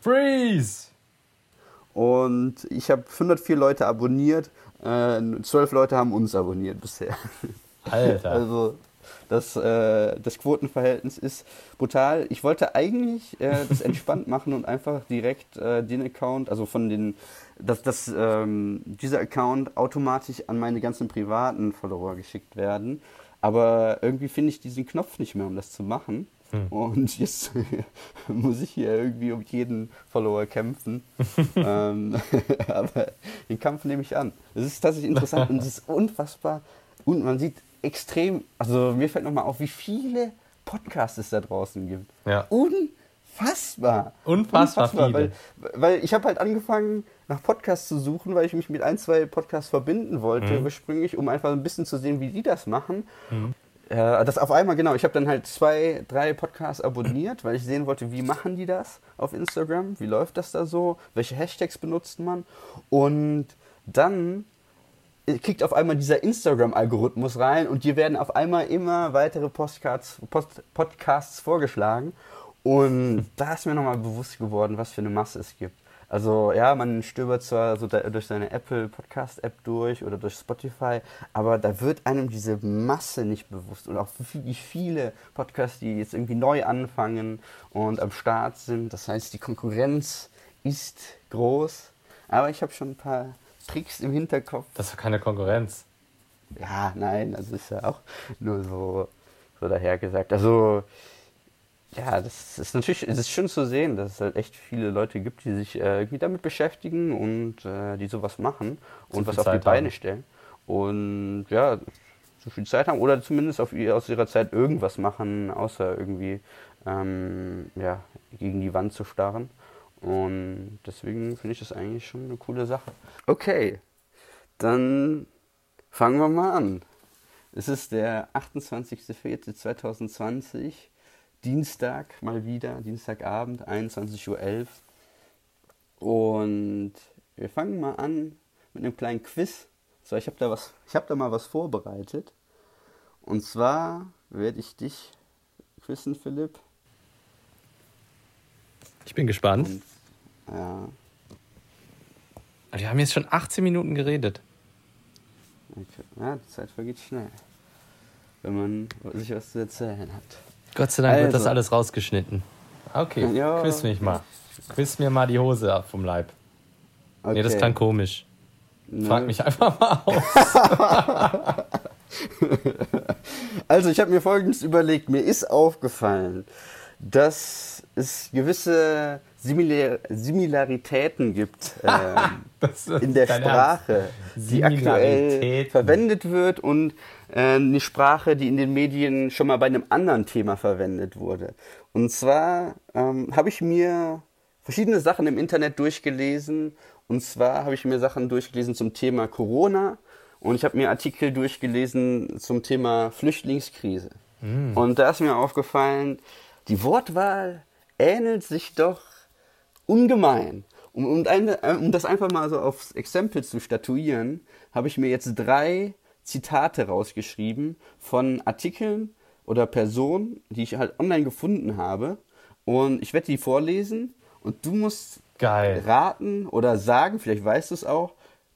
Freeze! Und ich habe 104 Leute abonniert, äh, 12 Leute haben uns abonniert bisher. Alter. Also das, äh, das Quotenverhältnis ist brutal. Ich wollte eigentlich äh, das entspannt machen und einfach direkt äh, den Account, also von den, dass, dass ähm, dieser Account automatisch an meine ganzen privaten Follower geschickt werden. Aber irgendwie finde ich diesen Knopf nicht mehr, um das zu machen. Hm. Und jetzt muss ich hier irgendwie um jeden Follower kämpfen. ähm, aber den Kampf nehme ich an. Es ist tatsächlich interessant und es ist unfassbar. Und man sieht extrem, also mir fällt nochmal auf, wie viele Podcasts es da draußen gibt. Ja. Unfassbar. Unfassbar, Unfassbar weil, weil ich habe halt angefangen, nach Podcasts zu suchen, weil ich mich mit ein, zwei Podcasts verbinden wollte, mhm. ursprünglich, um einfach ein bisschen zu sehen, wie die das machen. Mhm. Äh, das auf einmal, genau, ich habe dann halt zwei, drei Podcasts abonniert, weil ich sehen wollte, wie machen die das auf Instagram, wie läuft das da so, welche Hashtags benutzt man. Und dann kickt auf einmal dieser Instagram-Algorithmus rein und dir werden auf einmal immer weitere Podcasts, Post, Podcasts vorgeschlagen. Und da ist mir nochmal bewusst geworden, was für eine Masse es gibt. Also ja, man stöbert zwar so durch seine Apple Podcast App durch oder durch Spotify, aber da wird einem diese Masse nicht bewusst und auch wie viele Podcasts, die jetzt irgendwie neu anfangen und am Start sind. Das heißt, die Konkurrenz ist groß, aber ich habe schon ein paar Tricks im Hinterkopf. Das ist keine Konkurrenz. Ja, nein, das ist ja auch nur so, so dahergesagt. Also, ja, das ist natürlich, es ist schön zu sehen, dass es halt echt viele Leute gibt, die sich äh, irgendwie damit beschäftigen und äh, die sowas machen und was auf Zeit die Beine haben. stellen. Und ja, so viel Zeit haben oder zumindest auf, aus ihrer Zeit irgendwas machen, außer irgendwie ähm, ja, gegen die Wand zu starren. Und deswegen finde ich das eigentlich schon eine coole Sache. Okay, dann fangen wir mal an. Es ist der 28.04.2020, Dienstag mal wieder, Dienstagabend, 21.11 Uhr. Und wir fangen mal an mit einem kleinen Quiz. So, ich habe da, hab da mal was vorbereitet. Und zwar werde ich dich quizzen, Philipp. Ich bin gespannt. Und, ja. Wir haben jetzt schon 18 Minuten geredet. Okay. Ja, die Zeit vergeht schnell. Wenn man sich was zu erzählen hat. Gott sei Dank also. wird das also. alles rausgeschnitten. Okay, ja. quiz mich mal. Quiz mir mal die Hose ab vom Leib. Okay. Nee, das klang komisch. Ne. Frag mich einfach mal aus. also, ich habe mir folgendes überlegt. Mir ist aufgefallen, dass es gewisse Similar Similaritäten gibt äh, in der Sprache, die aktuell verwendet wird und eine Sprache, die in den Medien schon mal bei einem anderen Thema verwendet wurde. Und zwar ähm, habe ich mir verschiedene Sachen im Internet durchgelesen. Und zwar habe ich mir Sachen durchgelesen zum Thema Corona und ich habe mir Artikel durchgelesen zum Thema Flüchtlingskrise. Mm. Und da ist mir aufgefallen, die Wortwahl ähnelt sich doch ungemein. Um, um, um das einfach mal so aufs Exempel zu statuieren, habe ich mir jetzt drei Zitate rausgeschrieben von Artikeln oder Personen, die ich halt online gefunden habe. Und ich werde die vorlesen und du musst Geil. raten oder sagen, vielleicht weißt du es auch,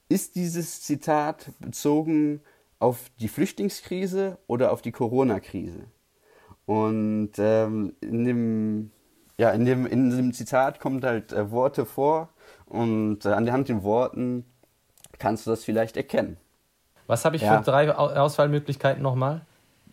ist dieses Zitat bezogen auf die Flüchtlingskrise oder auf die Corona-Krise? Und ähm, in dem ja, in dem, in dem Zitat kommt halt äh, Worte vor und äh, an der Hand den Worten kannst du das vielleicht erkennen. Was habe ich ja. für drei Auswahlmöglichkeiten nochmal?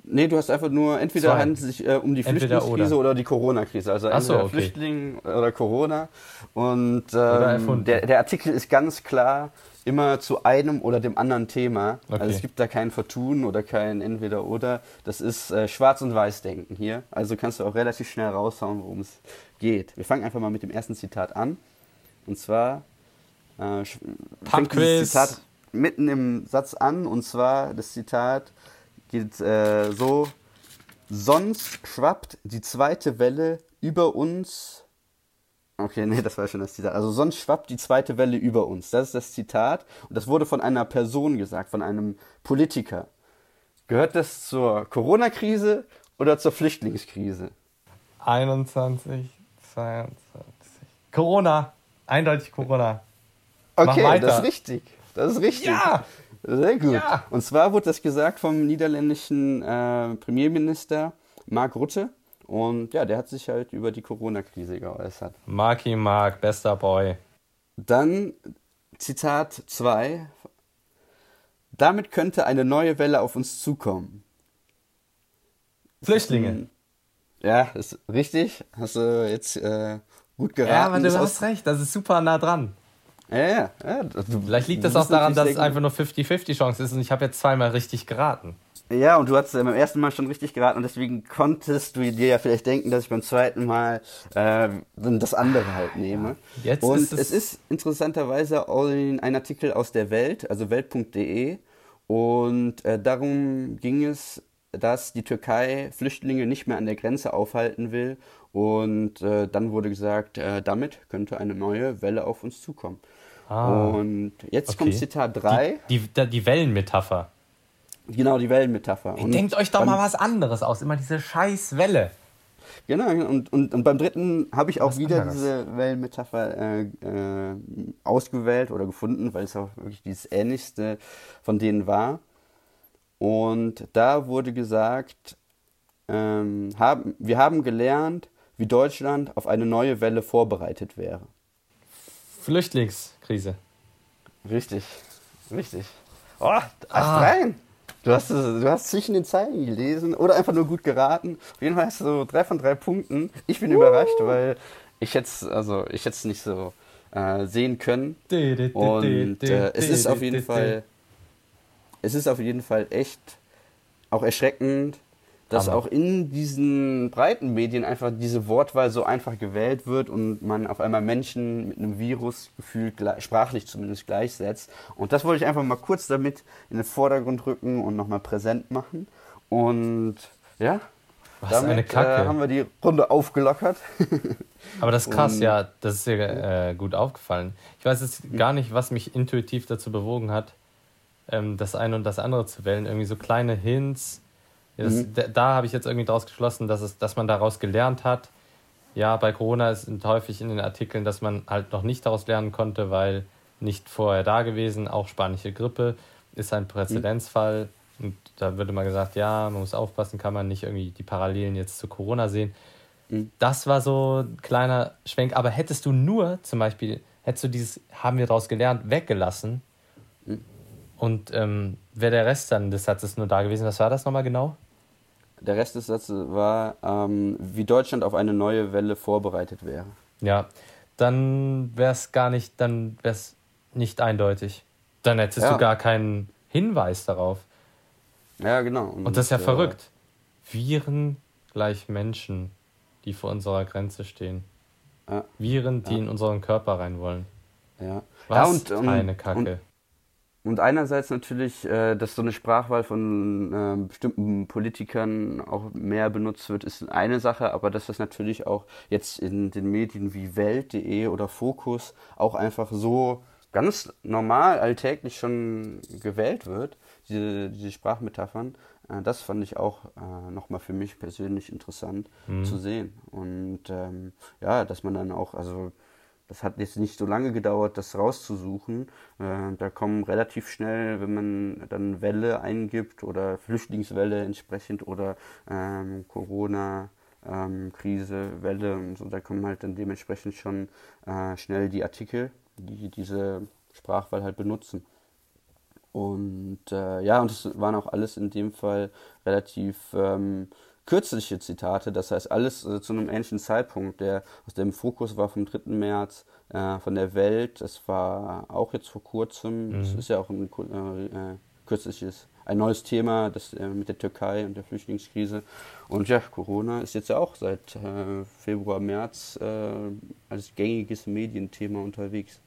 Nee, du hast einfach nur, entweder handelt es sich äh, um die Flüchtlingskrise oder. oder. die Corona-Krise. Also entweder so, okay. Flüchtling oder Corona. Und ähm, der, der Artikel ist ganz klar immer zu einem oder dem anderen Thema. Also okay. Also es gibt da kein Vertun oder kein Entweder-Oder. Das ist äh, Schwarz- und Weiß-Denken hier. Also kannst du auch relativ schnell raushauen, worum es geht. Wir fangen einfach mal mit dem ersten Zitat an. Und zwar äh, Zitat mitten im Satz an. Und zwar das Zitat geht äh, so, sonst schwappt die zweite Welle über uns Okay, nee, das war schon das Zitat. Also sonst schwappt die zweite Welle über uns. Das ist das Zitat. Und das wurde von einer Person gesagt, von einem Politiker. Gehört das zur Corona-Krise oder zur Flüchtlingskrise? 21, 22. Corona. Eindeutig Corona. Okay, das ist richtig. Das ist richtig. Ja! Sehr gut. Ja. Und zwar wurde das gesagt vom niederländischen äh, Premierminister Mark Rutte. Und ja, der hat sich halt über die Corona-Krise geäußert. Marky Mark, bester Boy. Dann Zitat 2. Damit könnte eine neue Welle auf uns zukommen. Flüchtlinge. Hm. Ja, ist richtig. Hast du jetzt äh, gut geraten. Ja, aber du hast recht, das ist super nah dran. Ja, ja. ja du, Vielleicht liegt das auch daran, dass es einfach nur 50-50 Chance ist und ich habe jetzt zweimal richtig geraten. Ja, und du hast beim ersten Mal schon richtig geraten und deswegen konntest du dir ja vielleicht denken, dass ich beim zweiten Mal äh, das andere halt nehme. Jetzt und ist es, es ist interessanterweise ein Artikel aus der Welt, also welt.de und äh, darum ging es, dass die Türkei Flüchtlinge nicht mehr an der Grenze aufhalten will und äh, dann wurde gesagt, äh, damit könnte eine neue Welle auf uns zukommen. Ah, und jetzt okay. kommt Zitat 3. Die, die, die Wellenmetapher. Genau, die Wellenmetapher. Und denkt euch doch mal was anderes aus, immer diese scheiß Welle. Genau, und, und, und beim dritten habe ich auch was wieder anderes. diese Wellenmetapher äh, äh, ausgewählt oder gefunden, weil es auch wirklich dieses Ähnlichste von denen war. Und da wurde gesagt, ähm, haben, wir haben gelernt, wie Deutschland auf eine neue Welle vorbereitet wäre. Flüchtlingskrise. Richtig, richtig. Oh, ah. rein. Du hast, du hast zwischen den Zeilen gelesen oder einfach nur gut geraten. Auf jeden Fall hast du so drei von drei Punkten. Ich bin uh. überrascht, weil ich jetzt also ich jetzt nicht so äh, sehen können. Und äh, es ist auf jeden Fall, es ist auf jeden Fall echt auch erschreckend, dass Aber. auch in diesen breiten Medien einfach diese Wortwahl so einfach gewählt wird und man auf einmal Menschen mit einem Virus gefühlt sprachlich zumindest gleichsetzt. Und das wollte ich einfach mal kurz damit in den Vordergrund rücken und nochmal präsent machen. Und ja, Was damit eine Kacke. Äh, haben wir die Runde aufgelockert. Aber das ist krass, ja, das ist dir äh, gut aufgefallen. Ich weiß jetzt gar nicht, was mich intuitiv dazu bewogen hat, ähm, das eine und das andere zu wählen. Irgendwie so kleine Hints ja, das, mhm. Da, da habe ich jetzt irgendwie daraus geschlossen, dass, es, dass man daraus gelernt hat. Ja, bei Corona ist häufig in den Artikeln, dass man halt noch nicht daraus lernen konnte, weil nicht vorher da gewesen. Auch spanische Grippe ist ein Präzedenzfall. Mhm. Und da würde mal gesagt, ja, man muss aufpassen, kann man nicht irgendwie die Parallelen jetzt zu Corona sehen. Mhm. Das war so ein kleiner Schwenk. Aber hättest du nur zum Beispiel, hättest du dieses, haben wir daraus gelernt, weggelassen. Und ähm, wäre der Rest dann des Satzes nur da gewesen, was war das nochmal genau? Der Rest des Satzes war, ähm, wie Deutschland auf eine neue Welle vorbereitet wäre. Ja, dann wäre es gar nicht, dann wäre es nicht eindeutig. Dann hättest ja. du gar keinen Hinweis darauf. Ja, genau. Und, Und das ist ja äh, verrückt. Viren gleich Menschen, die vor unserer Grenze stehen. Ja. Viren, die ja. in unseren Körper rein wollen. Ja. Was ja, und, eine Kacke. Und, und einerseits natürlich, äh, dass so eine Sprachwahl von äh, bestimmten Politikern auch mehr benutzt wird, ist eine Sache, aber dass das natürlich auch jetzt in den Medien wie Welt.de oder Fokus auch einfach so ganz normal, alltäglich schon gewählt wird, diese, diese Sprachmetaphern, äh, das fand ich auch äh, nochmal für mich persönlich interessant mhm. zu sehen. Und ähm, ja, dass man dann auch, also das hat jetzt nicht so lange gedauert, das rauszusuchen. Äh, da kommen relativ schnell, wenn man dann Welle eingibt oder Flüchtlingswelle entsprechend oder ähm, Corona. Ähm, Krise, Welle und so, da kommen halt dann dementsprechend schon äh, schnell die Artikel, die diese Sprachwahl halt benutzen. Und äh, ja, und das waren auch alles in dem Fall relativ ähm, kürzliche Zitate, das heißt alles äh, zu einem ähnlichen Zeitpunkt. Der aus dem Fokus war vom 3. März, äh, von der Welt, das war auch jetzt vor kurzem, mhm. das ist ja auch ein äh, äh, kürzliches, ein neues Thema, das äh, mit der Türkei und der Flüchtlingskrise. Und ja, Corona ist jetzt ja auch seit äh, Februar, März als gängiges Medienthema unterwegs.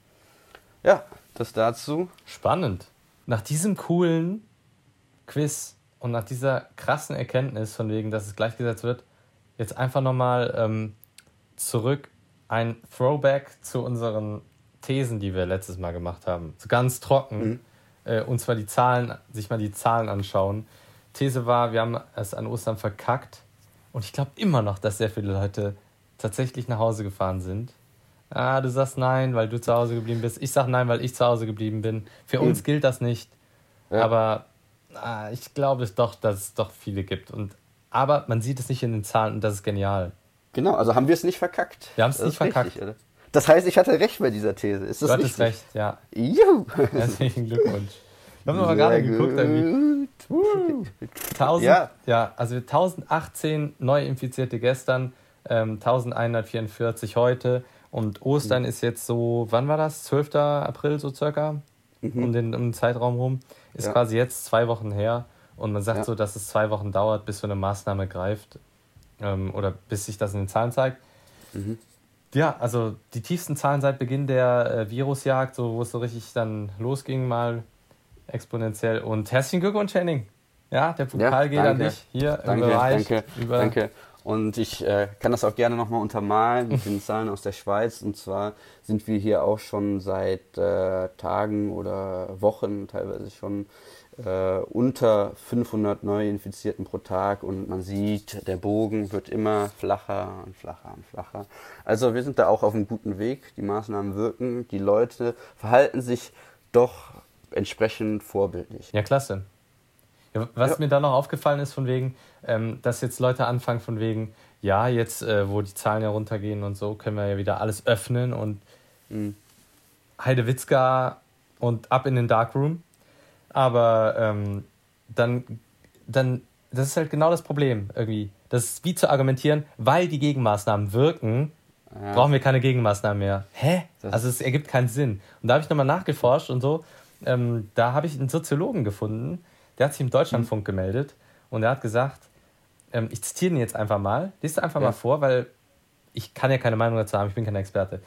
Ja, das dazu. Spannend. Nach diesem coolen Quiz und nach dieser krassen Erkenntnis, von wegen, dass es gleichgesetzt wird, jetzt einfach nochmal ähm, zurück ein Throwback zu unseren Thesen, die wir letztes Mal gemacht haben. So ganz trocken. Mhm. Äh, und zwar die Zahlen, sich mal die Zahlen anschauen. These war, wir haben es an Ostern verkackt. Und ich glaube immer noch, dass sehr viele Leute tatsächlich nach Hause gefahren sind. Ah, du sagst nein, weil du zu Hause geblieben bist. Ich sag nein, weil ich zu Hause geblieben bin. Für mhm. uns gilt das nicht. Ja. Aber ah, ich glaube es doch, dass es doch viele gibt. Und, aber man sieht es nicht in den Zahlen und das ist genial. Genau, also haben wir es nicht verkackt. Wir haben es nicht verkackt. Richtig, das heißt, ich hatte recht bei dieser These. Ist das du hattest recht, ja. Juhu. Herzlichen Glückwunsch. Wir haben aber gerade geguckt, irgendwie. 1000, ja. ja, also 1018 Neuinfizierte gestern, ähm, 1144 heute und Ostern mhm. ist jetzt so, wann war das? 12. April so circa? Mhm. Um, den, um den Zeitraum rum. Ist ja. quasi jetzt zwei Wochen her und man sagt ja. so, dass es zwei Wochen dauert, bis so eine Maßnahme greift ähm, oder bis sich das in den Zahlen zeigt. Mhm. Ja, also die tiefsten Zahlen seit Beginn der äh, Virusjagd, so wo es so richtig dann losging, mal exponentiell. Und herzlichen Glückwunsch, Henning. Ja, der Pokal ja, geht an dich hier danke, im Bereich. Danke, über danke. Und ich äh, kann das auch gerne nochmal untermalen mit den Zahlen aus der Schweiz. Und zwar sind wir hier auch schon seit äh, Tagen oder Wochen teilweise schon äh, unter 500 Neuinfizierten pro Tag. Und man sieht, der Bogen wird immer flacher und flacher und flacher. Also wir sind da auch auf einem guten Weg. Die Maßnahmen wirken. Die Leute verhalten sich doch entsprechend vorbildlich. Ja, klasse. Ja, was ja. mir da noch aufgefallen ist, von wegen, ähm, dass jetzt Leute anfangen, von wegen, ja, jetzt, äh, wo die Zahlen ja runtergehen und so, können wir ja wieder alles öffnen und mhm. Heidewitzka und ab in den Darkroom. Aber ähm, dann, dann, das ist halt genau das Problem irgendwie. Das ist wie zu argumentieren, weil die Gegenmaßnahmen wirken, ja. brauchen wir keine Gegenmaßnahmen mehr. Hä? Das also es ergibt keinen Sinn. Und da habe ich nochmal nachgeforscht und so. Ähm, da habe ich einen Soziologen gefunden, der hat sich im Deutschlandfunk mhm. gemeldet und er hat gesagt, ähm, ich zitiere ihn jetzt einfach mal, liest einfach ja. mal vor, weil ich kann ja keine Meinung dazu haben, ich bin kein Experte.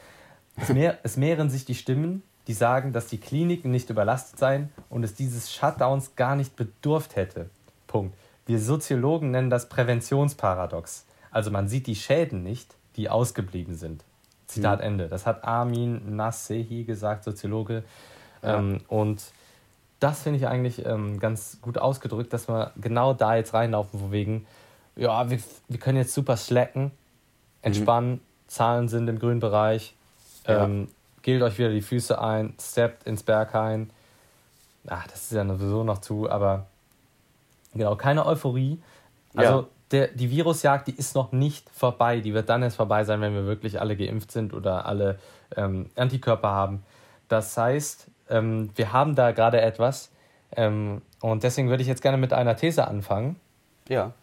Es, mehr, es mehren sich die Stimmen, die sagen, dass die Kliniken nicht überlastet seien und es dieses Shutdowns gar nicht bedurft hätte. Punkt. Wir Soziologen nennen das Präventionsparadox. Also man sieht die Schäden nicht, die ausgeblieben sind. Zitat mhm. Ende. Das hat Armin Nassehi gesagt, Soziologe. Ja. Ähm, und das finde ich eigentlich ähm, ganz gut ausgedrückt, dass wir genau da jetzt reinlaufen, wo wegen, ja, wir, wir können jetzt super slacken, entspannen, mhm. Zahlen sind im grünen Bereich, ähm, ja. gilt euch wieder die Füße ein, steppt ins Berghain. Ach, das ist ja sowieso noch zu, aber genau, keine Euphorie. Also ja. der, die Virusjagd, die ist noch nicht vorbei. Die wird dann erst vorbei sein, wenn wir wirklich alle geimpft sind oder alle ähm, Antikörper haben. Das heißt, ähm, wir haben da gerade etwas. Ähm, und deswegen würde ich jetzt gerne mit einer These anfangen. Ja.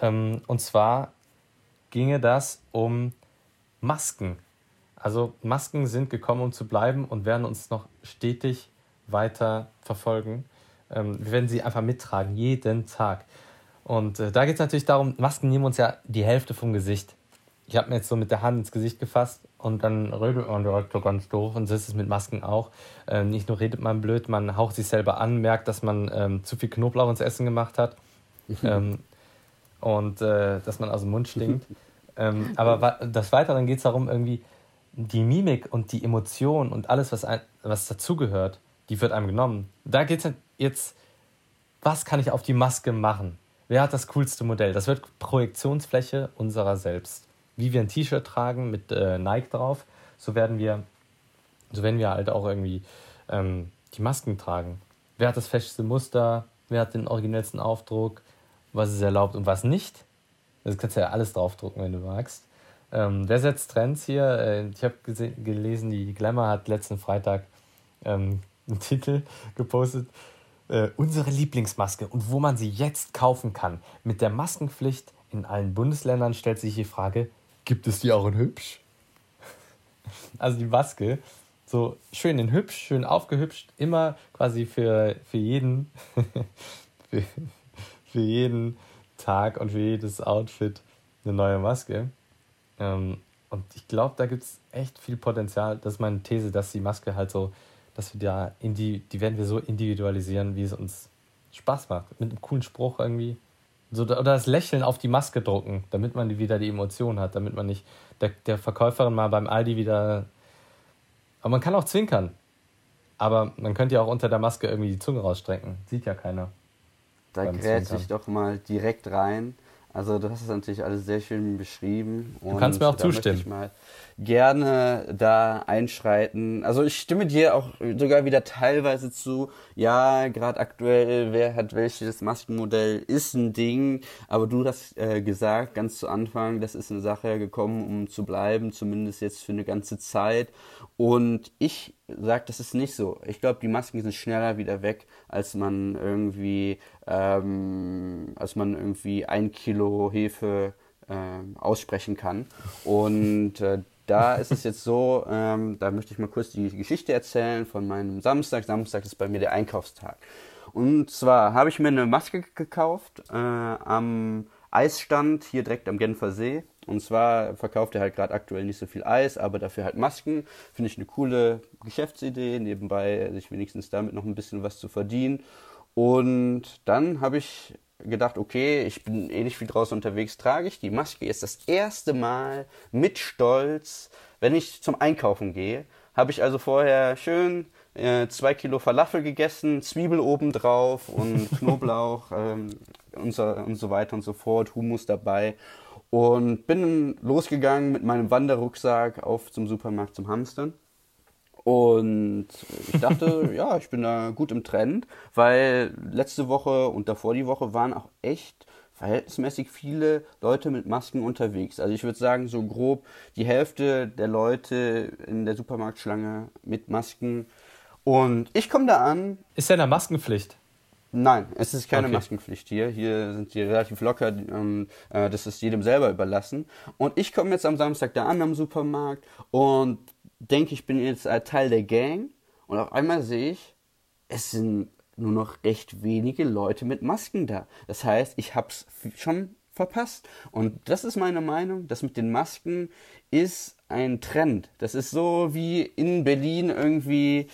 Ähm, und zwar ginge das um Masken. Also Masken sind gekommen, um zu bleiben und werden uns noch stetig weiter verfolgen. Ähm, wir werden sie einfach mittragen, jeden Tag. Und äh, da geht es natürlich darum, Masken nehmen uns ja die Hälfte vom Gesicht ich habe mir jetzt so mit der Hand ins Gesicht gefasst und dann redet man direkt so ganz doof und so ist es mit Masken auch. Ähm, nicht nur redet man blöd, man haucht sich selber an, merkt, dass man ähm, zu viel Knoblauch ins Essen gemacht hat ähm, und äh, dass man aus dem Mund stinkt. ähm, aber des Weiteren geht es darum, irgendwie die Mimik und die Emotion und alles, was, ein, was dazugehört, die wird einem genommen. Da geht es jetzt, was kann ich auf die Maske machen? Wer hat das coolste Modell? Das wird Projektionsfläche unserer selbst wie wir ein T-Shirt tragen mit äh, Nike drauf, so werden wir, so werden wir halt auch irgendwie ähm, die Masken tragen. Wer hat das festeste Muster? Wer hat den originellsten Aufdruck? Was ist erlaubt und was nicht? Das kannst du ja alles draufdrucken, wenn du magst. Ähm, wer setzt Trends hier? Äh, ich habe gelesen, die Glamour hat letzten Freitag ähm, einen Titel gepostet. Äh, unsere Lieblingsmaske und wo man sie jetzt kaufen kann. Mit der Maskenpflicht in allen Bundesländern stellt sich die Frage, Gibt es die auch in hübsch? Also die Maske, so schön in hübsch, schön aufgehübscht, immer quasi für, für jeden, für, für jeden Tag und für jedes Outfit eine neue Maske. Ähm, und ich glaube, da gibt es echt viel Potenzial. Das ist meine These, dass die Maske halt so, dass wir da, die, die werden wir so individualisieren, wie es uns Spaß macht. Mit einem coolen Spruch irgendwie. So, oder das Lächeln auf die Maske drucken, damit man wieder die Emotion hat, damit man nicht der, der Verkäuferin mal beim Aldi wieder. Aber man kann auch zwinkern. Aber man könnte ja auch unter der Maske irgendwie die Zunge rausstrecken. Sieht ja keiner. Da grätsche ich doch mal direkt rein. Also du hast es natürlich alles sehr schön beschrieben. Du kannst mir auch zustimmen. Gerne da einschreiten. Also ich stimme dir auch sogar wieder teilweise zu. Ja, gerade aktuell, wer hat welches Maskenmodell, ist ein Ding. Aber du hast äh, gesagt, ganz zu Anfang, das ist eine Sache gekommen, um zu bleiben, zumindest jetzt für eine ganze Zeit. Und ich sage, das ist nicht so. Ich glaube, die Masken sind schneller wieder weg, als man irgendwie, ähm, als man irgendwie ein Kilo Hefe äh, aussprechen kann. Und äh, da ist es jetzt so, ähm, da möchte ich mal kurz die Geschichte erzählen von meinem Samstag. Samstag ist bei mir der Einkaufstag. Und zwar habe ich mir eine Maske gekauft äh, am Eisstand hier direkt am Genfer See. Und zwar verkauft er halt gerade aktuell nicht so viel Eis, aber dafür halt Masken. Finde ich eine coole Geschäftsidee, nebenbei sich wenigstens damit noch ein bisschen was zu verdienen. Und dann habe ich gedacht, okay, ich bin eh nicht viel draußen unterwegs, trage ich die Maske jetzt das erste Mal mit Stolz, wenn ich zum Einkaufen gehe. Habe ich also vorher schön äh, zwei Kilo Falafel gegessen, Zwiebel oben drauf und Knoblauch ähm, und, so, und so weiter und so fort, Hummus dabei und bin losgegangen mit meinem Wanderrucksack auf zum Supermarkt zum Hamstern. Und ich dachte, ja, ich bin da gut im Trend, weil letzte Woche und davor die Woche waren auch echt verhältnismäßig viele Leute mit Masken unterwegs. Also ich würde sagen, so grob die Hälfte der Leute in der Supermarktschlange mit Masken. Und ich komme da an. Ist ja eine Maskenpflicht? Nein, es ist keine okay. Maskenpflicht hier. Hier sind die relativ locker. Ähm, äh, das ist jedem selber überlassen. Und ich komme jetzt am Samstag da an am Supermarkt und denke, ich bin jetzt Teil der Gang. Und auf einmal sehe ich, es sind nur noch recht wenige Leute mit Masken da. Das heißt, ich habe es schon verpasst. Und das ist meine Meinung. Das mit den Masken ist ein Trend. Das ist so wie in Berlin irgendwie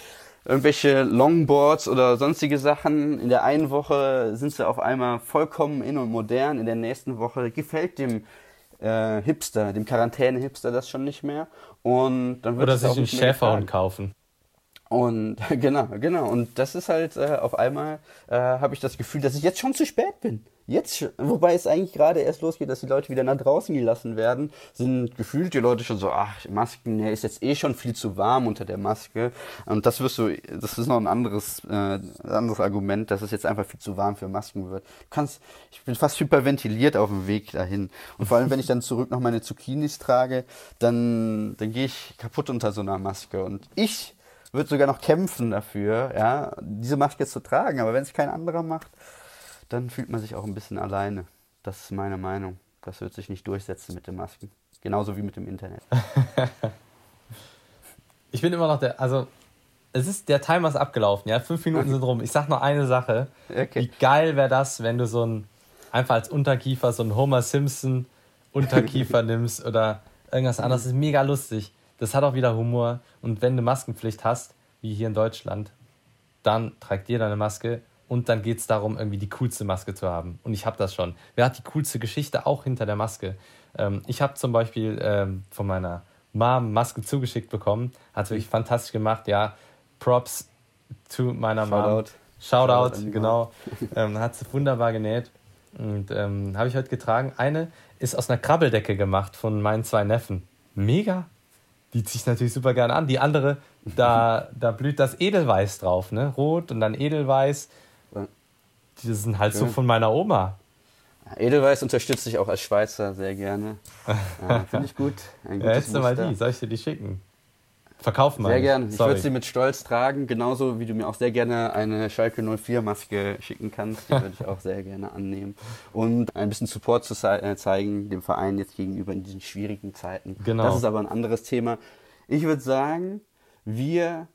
irgendwelche Longboards oder sonstige Sachen. In der einen Woche sind sie auf einmal vollkommen in und modern, in der nächsten Woche gefällt dem äh, Hipster, dem Quarantäne-Hipster das schon nicht mehr. Und dann wird Oder sich einen Schäferhund kaufen. Und genau, genau. Und das ist halt äh, auf einmal äh, habe ich das Gefühl, dass ich jetzt schon zu spät bin. Jetzt, wobei es eigentlich gerade erst losgeht, dass die Leute wieder nach draußen gelassen werden, sind gefühlt die Leute schon so, ach, Masken, ne, ist jetzt eh schon viel zu warm unter der Maske. Und das wirst du, das ist noch ein anderes, äh, anderes Argument, dass es jetzt einfach viel zu warm für Masken wird. Du kannst, ich bin fast hyperventiliert auf dem Weg dahin. Und vor allem, wenn ich dann zurück noch meine Zucchinis trage, dann, dann gehe ich kaputt unter so einer Maske. Und ich würde sogar noch kämpfen dafür, ja, diese Maske zu tragen. Aber wenn es kein anderer macht, dann fühlt man sich auch ein bisschen alleine. Das ist meine Meinung. Das wird sich nicht durchsetzen mit den Masken. Genauso wie mit dem Internet. ich bin immer noch der, also es ist, der Timer ist abgelaufen, ja, fünf Minuten sind rum. Ich sag noch eine Sache. Okay. Wie geil wäre das, wenn du so ein, einfach als Unterkiefer so ein Homer Simpson Unterkiefer nimmst oder irgendwas anderes. Das ist mega lustig. Das hat auch wieder Humor. Und wenn du Maskenpflicht hast, wie hier in Deutschland, dann trägt jeder eine Maske und dann geht es darum, irgendwie die coolste Maske zu haben. Und ich habe das schon. Wer hat die coolste Geschichte auch hinter der Maske? Ähm, ich habe zum Beispiel ähm, von meiner Mom Maske zugeschickt bekommen. Hat wirklich mhm. fantastisch gemacht. Ja, Props zu meiner Shoutout. Mom. Shoutout, Shoutout genau. ähm, hat sie wunderbar genäht. Und ähm, habe ich heute getragen. Eine ist aus einer Krabbeldecke gemacht von meinen zwei Neffen. Mega. Die ziehe ich natürlich super gerne an. Die andere, da, da blüht das Edelweiß drauf, ne? Rot und dann Edelweiß. Die sind halt so von meiner Oma. Edelweiß unterstütze ich auch als Schweizer sehr gerne. Ja, Finde ich gut. Ja, jetzt mal die, soll ich dir die schicken? Verkaufen mal. Sehr gerne. Ich würde sie mit Stolz tragen, genauso wie du mir auch sehr gerne eine Schalke 04 Maske schicken kannst. Die würde ich auch sehr gerne annehmen. Und ein bisschen Support zu äh, zeigen, dem Verein jetzt gegenüber in diesen schwierigen Zeiten. Genau. Das ist aber ein anderes Thema. Ich würde sagen, wir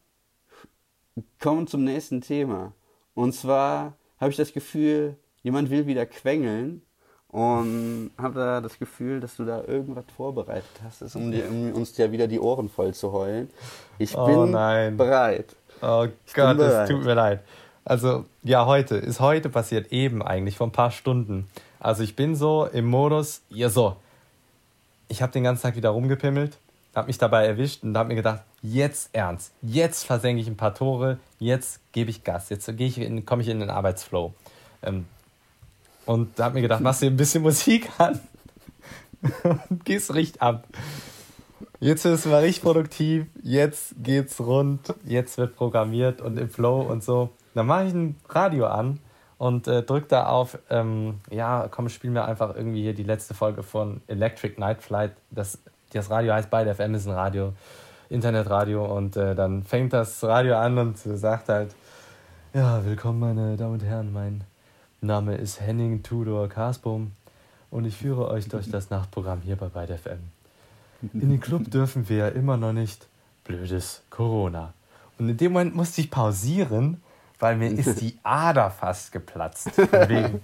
kommen zum nächsten Thema. Und zwar habe ich das Gefühl, jemand will wieder quengeln und habe da das Gefühl, dass du da irgendwas vorbereitet hast, um, dir, um uns ja wieder die Ohren voll zu heulen. Ich oh, bin nein. bereit. Oh ich Gott, es tut mir leid. Also, ja, heute, ist heute passiert, eben eigentlich, vor ein paar Stunden. Also, ich bin so im Modus, ja, so. Ich habe den ganzen Tag wieder rumgepimmelt, habe mich dabei erwischt und habe mir gedacht, jetzt ernst, jetzt versenke ich ein paar Tore, jetzt gebe ich Gas, jetzt ich komme ich in den Arbeitsflow. Ähm, und habe mir gedacht, machst du ein bisschen Musik an und gehst richtig ab. Jetzt ist mal richtig produktiv, jetzt geht's rund, jetzt wird programmiert und im Flow und so. Dann mache ich ein Radio an und äh, drück da auf, ähm, ja, komm, spiel mir einfach irgendwie hier die letzte Folge von Electric Night Flight. Das, das Radio heißt beide FM, ist ein Radio, Internetradio und äh, dann fängt das Radio an und sagt halt, ja, willkommen meine Damen und Herren, mein Name ist Henning Tudor Karsbohm und ich führe euch durch das Nachtprogramm hier bei Beide FM. In den Club dürfen wir ja immer noch nicht. Blödes Corona. Und in dem Moment musste ich pausieren, weil mir ist die Ader fast geplatzt. Wegen,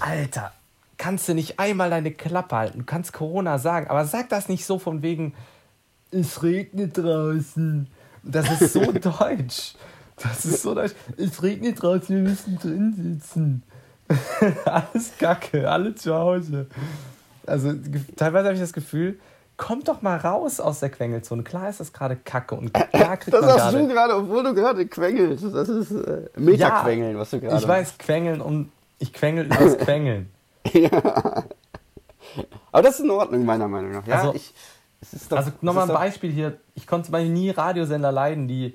Alter, kannst du nicht einmal deine Klappe halten? Du kannst Corona sagen, aber sag das nicht so von wegen, es regnet draußen. Das ist so deutsch. Das ist so deutsch. Es regnet draußen, wir müssen drin sitzen. Alles Kacke, alle zu Hause. Also teilweise habe ich das Gefühl, kommt doch mal raus aus der Quengelzone. Klar ist das gerade Kacke und klar kriegt Das man sagst du gerade, obwohl du gerade quengelst. Das ist äh, Metaquengeln, ja, was du gerade Ich weiß Quengeln und ich quengel übers Quengeln. ja. Aber das ist in Ordnung, meiner Meinung nach. Ja, also, ich, doch, also nochmal ein Beispiel hier. Ich konnte zum Beispiel nie Radiosender leiden, die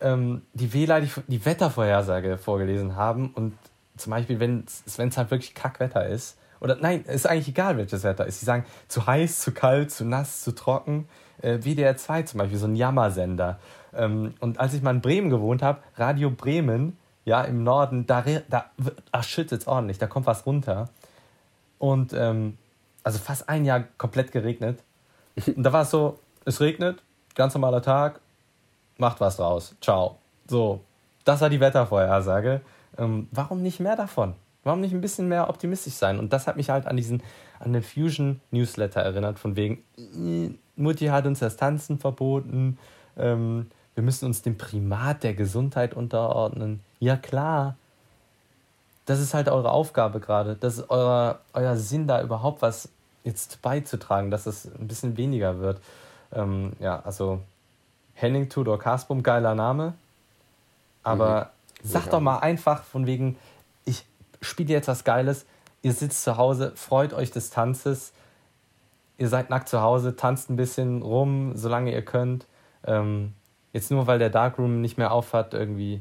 ähm, die WLA die, die Wettervorhersage vorgelesen haben und zum Beispiel, wenn es halt wirklich Kackwetter ist, oder nein, ist eigentlich egal, welches Wetter ist. Sie sagen zu heiß, zu kalt, zu nass, zu trocken. Äh, WDR 2 zum Beispiel, so ein Jammersender. Ähm, und als ich mal in Bremen gewohnt habe, Radio Bremen, ja, im Norden, da, da schüttet es ordentlich, da kommt was runter. Und ähm, also fast ein Jahr komplett geregnet. Und da war es so, es regnet, ganz normaler Tag, macht was draus, ciao. So, das war die Wettervorhersage. Ähm, warum nicht mehr davon? Warum nicht ein bisschen mehr optimistisch sein? Und das hat mich halt an diesen, an den Fusion Newsletter erinnert, von wegen, äh, Mutti hat uns das Tanzen verboten, ähm, wir müssen uns dem Primat der Gesundheit unterordnen. Ja klar. Das ist halt eure Aufgabe gerade. Das ist euer, euer Sinn, da überhaupt was jetzt beizutragen, dass es ein bisschen weniger wird. Ähm, ja, also Henning Tudor Kaspum, geiler Name. Aber mhm. sag doch mal einfach von wegen, spielt jetzt was Geiles. Ihr sitzt zu Hause, freut euch des Tanzes. Ihr seid nackt zu Hause, tanzt ein bisschen rum, solange ihr könnt. Ähm, jetzt nur, weil der Darkroom nicht mehr aufhat, irgendwie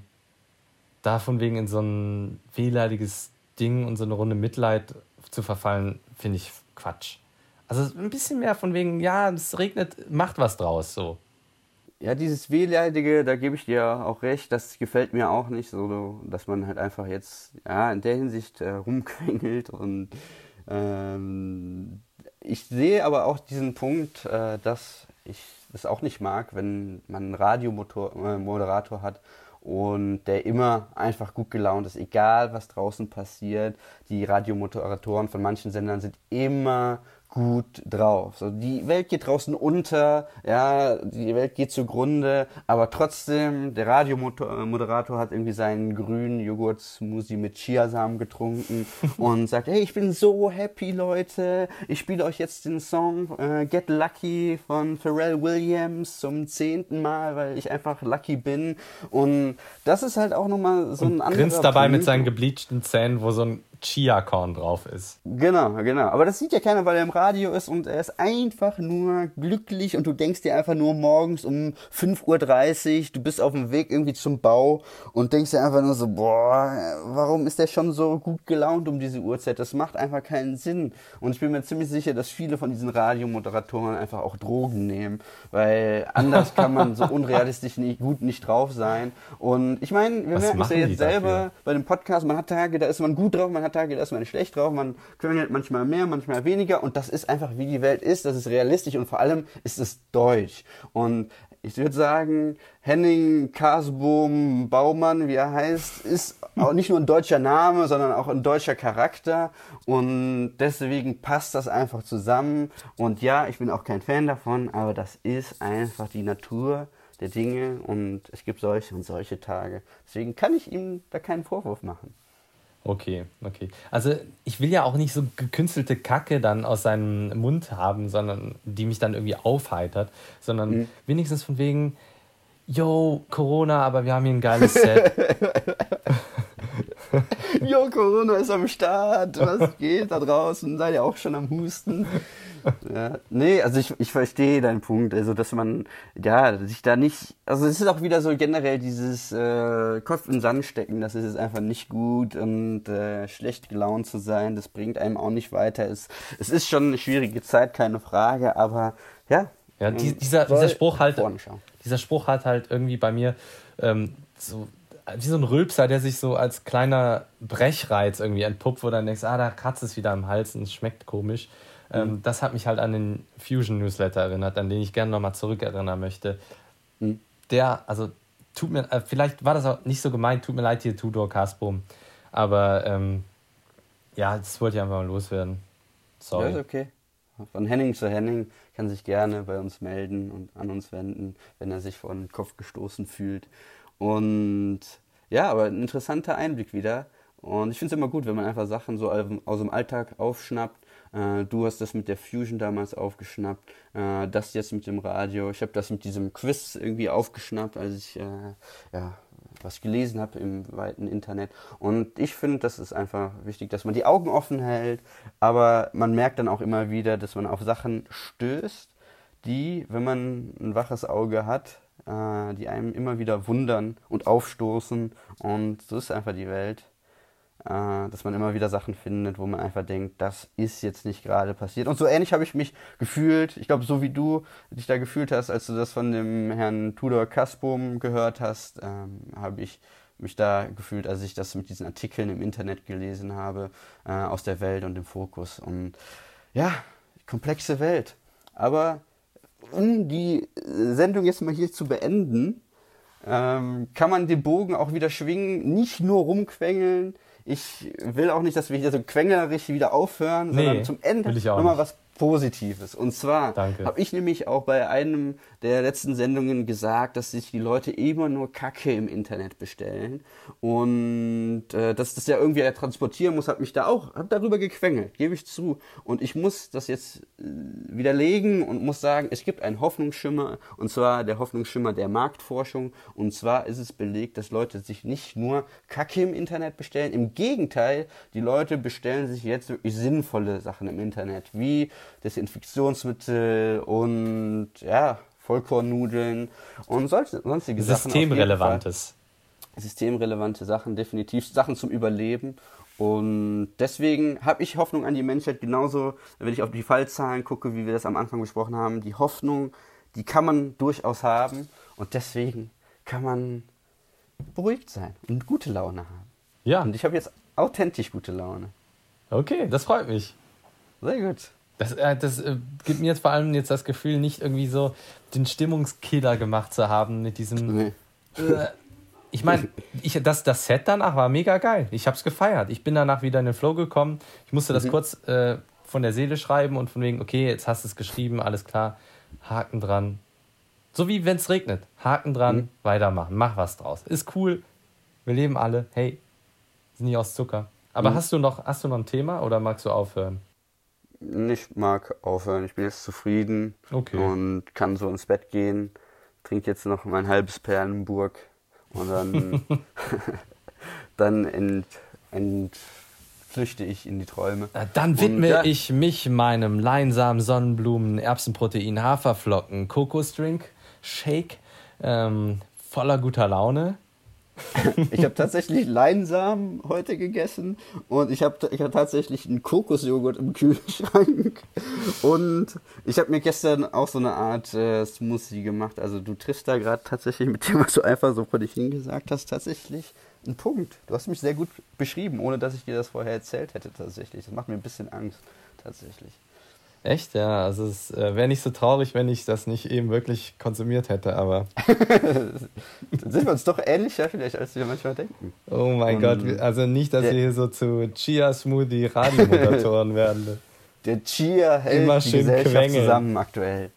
davon wegen in so ein wehleidiges Ding und so eine Runde Mitleid zu verfallen, finde ich Quatsch. Also ein bisschen mehr von wegen, ja, es regnet, macht was draus, so. Ja, dieses Wehleidige, da gebe ich dir auch recht, das gefällt mir auch nicht, so dass man halt einfach jetzt ja, in der Hinsicht äh, rumquengelt und ähm, ich sehe aber auch diesen Punkt, äh, dass ich das auch nicht mag, wenn man einen Radiomoderator äh, hat und der immer einfach gut gelaunt ist, egal was draußen passiert. Die Radiomoderatoren von manchen Sendern sind immer gut drauf. So, die Welt geht draußen unter, ja, die Welt geht zugrunde, aber trotzdem, der Radiomoderator hat irgendwie seinen grünen Joghurt-Smoothie mit Chiasamen getrunken und sagt, hey, ich bin so happy, Leute, ich spiele euch jetzt den Song äh, Get Lucky von Pharrell Williams zum zehnten Mal, weil ich einfach lucky bin und das ist halt auch nochmal so ein anderer grinst dabei Punkt. mit seinen gebleachten Zähnen, wo so ein Chia-Korn drauf ist. Genau, genau. Aber das sieht ja keiner, weil er im Radio ist und er ist einfach nur glücklich und du denkst dir einfach nur morgens um 5.30 Uhr, du bist auf dem Weg irgendwie zum Bau und denkst dir einfach nur so, boah, warum ist der schon so gut gelaunt um diese Uhrzeit? Das macht einfach keinen Sinn. Und ich bin mir ziemlich sicher, dass viele von diesen Radiomoderatoren einfach auch Drogen nehmen, weil anders kann man so unrealistisch nicht, gut nicht drauf sein. Und ich meine, wir merken es ja jetzt selber bei dem Podcast, man hat Tage, da ist man gut drauf, man hat Tage, da ist man schlecht drauf, man quengelt manchmal mehr, manchmal weniger und das ist einfach, wie die Welt ist, das ist realistisch und vor allem ist es deutsch. Und ich würde sagen, Henning Kasbohm Baumann, wie er heißt, ist auch nicht nur ein deutscher Name, sondern auch ein deutscher Charakter und deswegen passt das einfach zusammen. Und ja, ich bin auch kein Fan davon, aber das ist einfach die Natur der Dinge und es gibt solche und solche Tage. Deswegen kann ich ihm da keinen Vorwurf machen. Okay, okay. Also ich will ja auch nicht so gekünstelte Kacke dann aus seinem Mund haben, sondern die mich dann irgendwie aufheitert, sondern mhm. wenigstens von wegen, yo, Corona, aber wir haben hier ein geiles Set. Jo, Corona ist am Start, was geht da draußen? Seid ihr auch schon am Husten? Ja, nee, also ich, ich verstehe deinen Punkt, also dass man, ja, sich da nicht, also es ist auch wieder so generell dieses äh, Kopf in den Sand stecken, das ist jetzt einfach nicht gut und äh, schlecht gelaunt zu sein, das bringt einem auch nicht weiter. Es, es ist schon eine schwierige Zeit, keine Frage, aber ja. Ja, die, dieser, dieser Spruch halt, dieser Spruch hat halt irgendwie bei mir ähm, so wie so ein Rülpser, der sich so als kleiner Brechreiz irgendwie entpuppt, wo dann denkst, ah, da kratzt es wieder am Hals und es schmeckt komisch. Ähm, mhm. das hat mich halt an den Fusion Newsletter erinnert, an den ich gerne nochmal zurückerinnern möchte. Mhm. Der, also, tut mir, äh, vielleicht war das auch nicht so gemeint, tut mir leid hier, Tudor Kasbum. Aber ähm, ja, das wollte ich einfach mal loswerden. Sorry. Ja, ist okay. Von Henning zu Henning kann sich gerne bei uns melden und an uns wenden, wenn er sich vor den Kopf gestoßen fühlt. Und ja, aber ein interessanter Einblick wieder. Und ich finde es immer gut, wenn man einfach Sachen so aus dem Alltag aufschnappt. Äh, du hast das mit der Fusion damals aufgeschnappt, äh, das jetzt mit dem Radio. Ich habe das mit diesem Quiz irgendwie aufgeschnappt, als ich äh, ja, was gelesen habe im weiten Internet. Und ich finde, das ist einfach wichtig, dass man die Augen offen hält, aber man merkt dann auch immer wieder, dass man auf Sachen stößt, die, wenn man ein waches Auge hat, äh, die einem immer wieder wundern und aufstoßen. Und so ist einfach die Welt. Äh, dass man immer wieder Sachen findet, wo man einfach denkt, das ist jetzt nicht gerade passiert. Und so ähnlich habe ich mich gefühlt. Ich glaube, so wie du dich da gefühlt hast, als du das von dem Herrn Tudor Kaspum gehört hast, ähm, habe ich mich da gefühlt, als ich das mit diesen Artikeln im Internet gelesen habe, äh, aus der Welt und dem Fokus. Und ja, komplexe Welt. Aber um die Sendung jetzt mal hier zu beenden, ähm, kann man den Bogen auch wieder schwingen, nicht nur rumquengeln. Ich will auch nicht, dass wir hier so quengelerisch wieder aufhören, nee, sondern zum Ende nochmal was Positives. Und zwar habe ich nämlich auch bei einem der letzten Sendungen gesagt, dass sich die Leute immer nur Kacke im Internet bestellen und äh, dass das ja irgendwie transportieren muss, hat mich da auch, hab darüber gequengelt, gebe ich zu. Und ich muss das jetzt äh, widerlegen und muss sagen, es gibt einen Hoffnungsschimmer und zwar der Hoffnungsschimmer der Marktforschung und zwar ist es belegt, dass Leute sich nicht nur Kacke im Internet bestellen, im Gegenteil, die Leute bestellen sich jetzt wirklich sinnvolle Sachen im Internet, wie Desinfektionsmittel und ja, Vollkornnudeln und solche, sonstige Sachen. Systemrelevantes. Systemrelevante Sachen, definitiv Sachen zum Überleben. Und deswegen habe ich Hoffnung an die Menschheit, genauso, wenn ich auf die Fallzahlen gucke, wie wir das am Anfang besprochen haben. Die Hoffnung, die kann man durchaus haben. Und deswegen kann man beruhigt sein und gute Laune haben. Ja. Und ich habe jetzt authentisch gute Laune. Okay, das freut mich. Sehr gut. Das, äh, das äh, gibt mir jetzt vor allem jetzt das Gefühl, nicht irgendwie so den Stimmungskiller gemacht zu haben mit diesem. Nee. Äh, ich meine, ich, das, das Set danach war mega geil. Ich habe es gefeiert. Ich bin danach wieder in den Flow gekommen. Ich musste das mhm. kurz von der Seele schreiben und von wegen, okay, jetzt hast du es geschrieben, alles klar, Haken dran. So wie wenn es regnet. Haken dran, mhm. weitermachen, mach was draus. Ist cool. Wir leben alle. Hey, sind nicht aus Zucker. Aber mhm. hast, du noch, hast du noch ein Thema oder magst du aufhören? Ich mag aufhören. Ich bin jetzt zufrieden okay. und kann so ins Bett gehen. Trinke jetzt noch mein halbes Perlenburg und dann, dann ent, entflüchte ich in die Träume. Dann widme ja. ich mich meinem Leinsamen, Sonnenblumen, Erbsenprotein, Haferflocken, Kokosdrink, Shake, ähm, voller guter Laune. ich habe tatsächlich Leinsamen heute gegessen und ich habe ich hab tatsächlich einen Kokosjoghurt im Kühlschrank. Und ich habe mir gestern auch so eine Art äh, Smoothie gemacht. Also du triffst da gerade tatsächlich mit dem, was du einfach so vor dich hingesagt hast, tatsächlich einen Punkt. Du hast mich sehr gut beschrieben, ohne dass ich dir das vorher erzählt hätte tatsächlich. Das macht mir ein bisschen Angst tatsächlich. Echt, ja. Also es äh, wäre nicht so traurig, wenn ich das nicht eben wirklich konsumiert hätte, aber. Dann sind wir uns doch ähnlicher vielleicht, als wir manchmal denken. Oh mein um, Gott, also nicht, dass wir hier so zu Chia-Smoothie Radiomoderatoren werden. Der Chia hält Immer die Gesellschaft quengeln. zusammen aktuell.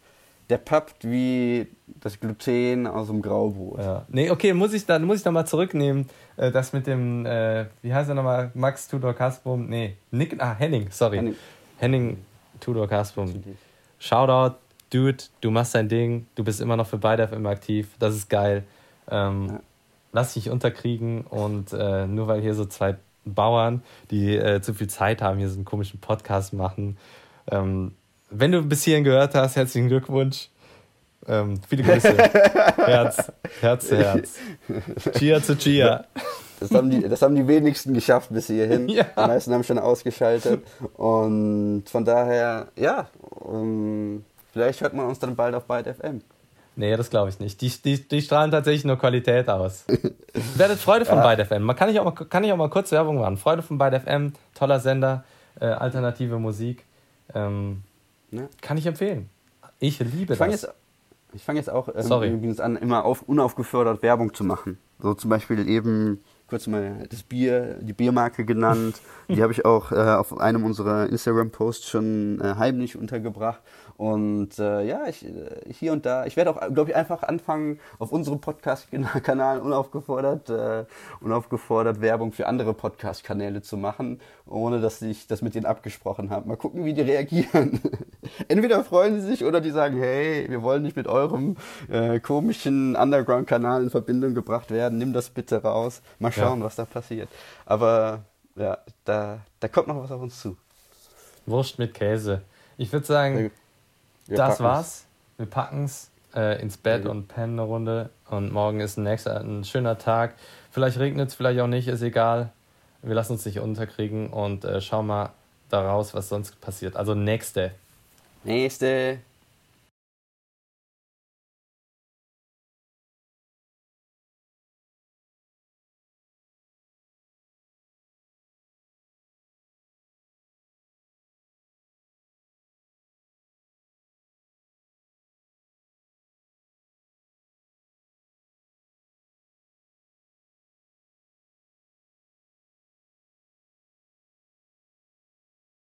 Der pappt wie das Gluten aus dem Graubrot. Ja. Nee, okay, muss ich dann muss ich nochmal zurücknehmen. Äh, das mit dem, äh, wie heißt er nochmal? Max Tudor Kasprum? Nee, Nick, ah, Henning, sorry. Henning, Henning Tudor Kasprum. Shoutout, Dude, du machst dein Ding, du bist immer noch für beide FM aktiv, das ist geil. Ähm, ja. lass dich unterkriegen und äh, nur weil hier so zwei Bauern, die äh, zu viel Zeit haben, hier so einen komischen Podcast machen. Ähm, wenn du bis hierhin gehört hast, herzlichen Glückwunsch. Ähm, viele Grüße. Herz, Herz, Herz. Chia zu Chia. Das haben, die, das haben die wenigsten geschafft bis hierhin. Ja. Die meisten haben schon ausgeschaltet. Und von daher, ja, um, ähm, vielleicht hört man uns dann bald auf Byte FM. Nee, das glaube ich nicht. Die, die, die strahlen tatsächlich nur Qualität aus. Werdet Freude von ja. Byte FM. Man kann ich, auch mal, kann ich auch mal kurz Werbung machen. Freude von Byte FM, toller Sender, äh, alternative Musik. Ähm, ja. Kann ich empfehlen. Ich liebe ich das. Jetzt, ich fange jetzt auch ähm, übrigens an, immer auf, unaufgefordert Werbung zu machen. So zum Beispiel eben kurz mal das Bier, die Biermarke genannt. die habe ich auch äh, auf einem unserer Instagram-Posts schon äh, heimlich untergebracht. Und äh, ja, ich, äh, hier und da, ich werde auch, glaube ich, einfach anfangen, auf unserem Podcast-Kanal unaufgefordert, äh, unaufgefordert Werbung für andere Podcast-Kanäle zu machen, ohne dass ich das mit denen abgesprochen habe. Mal gucken, wie die reagieren. Entweder freuen sie sich oder die sagen, hey, wir wollen nicht mit eurem äh, komischen Underground-Kanal in Verbindung gebracht werden, nimm das bitte raus. Mal schauen, ja. was da passiert. Aber ja, da, da kommt noch was auf uns zu. Wurst mit Käse. Ich würde sagen, wir das packen's. war's. Wir packen es äh, ins Bett ja. und pennen eine Runde. Und morgen ist ein nächster, ein schöner Tag. Vielleicht regnet es, vielleicht auch nicht, ist egal. Wir lassen uns nicht unterkriegen und äh, schauen mal daraus, was sonst passiert. Also nächste. Nächste.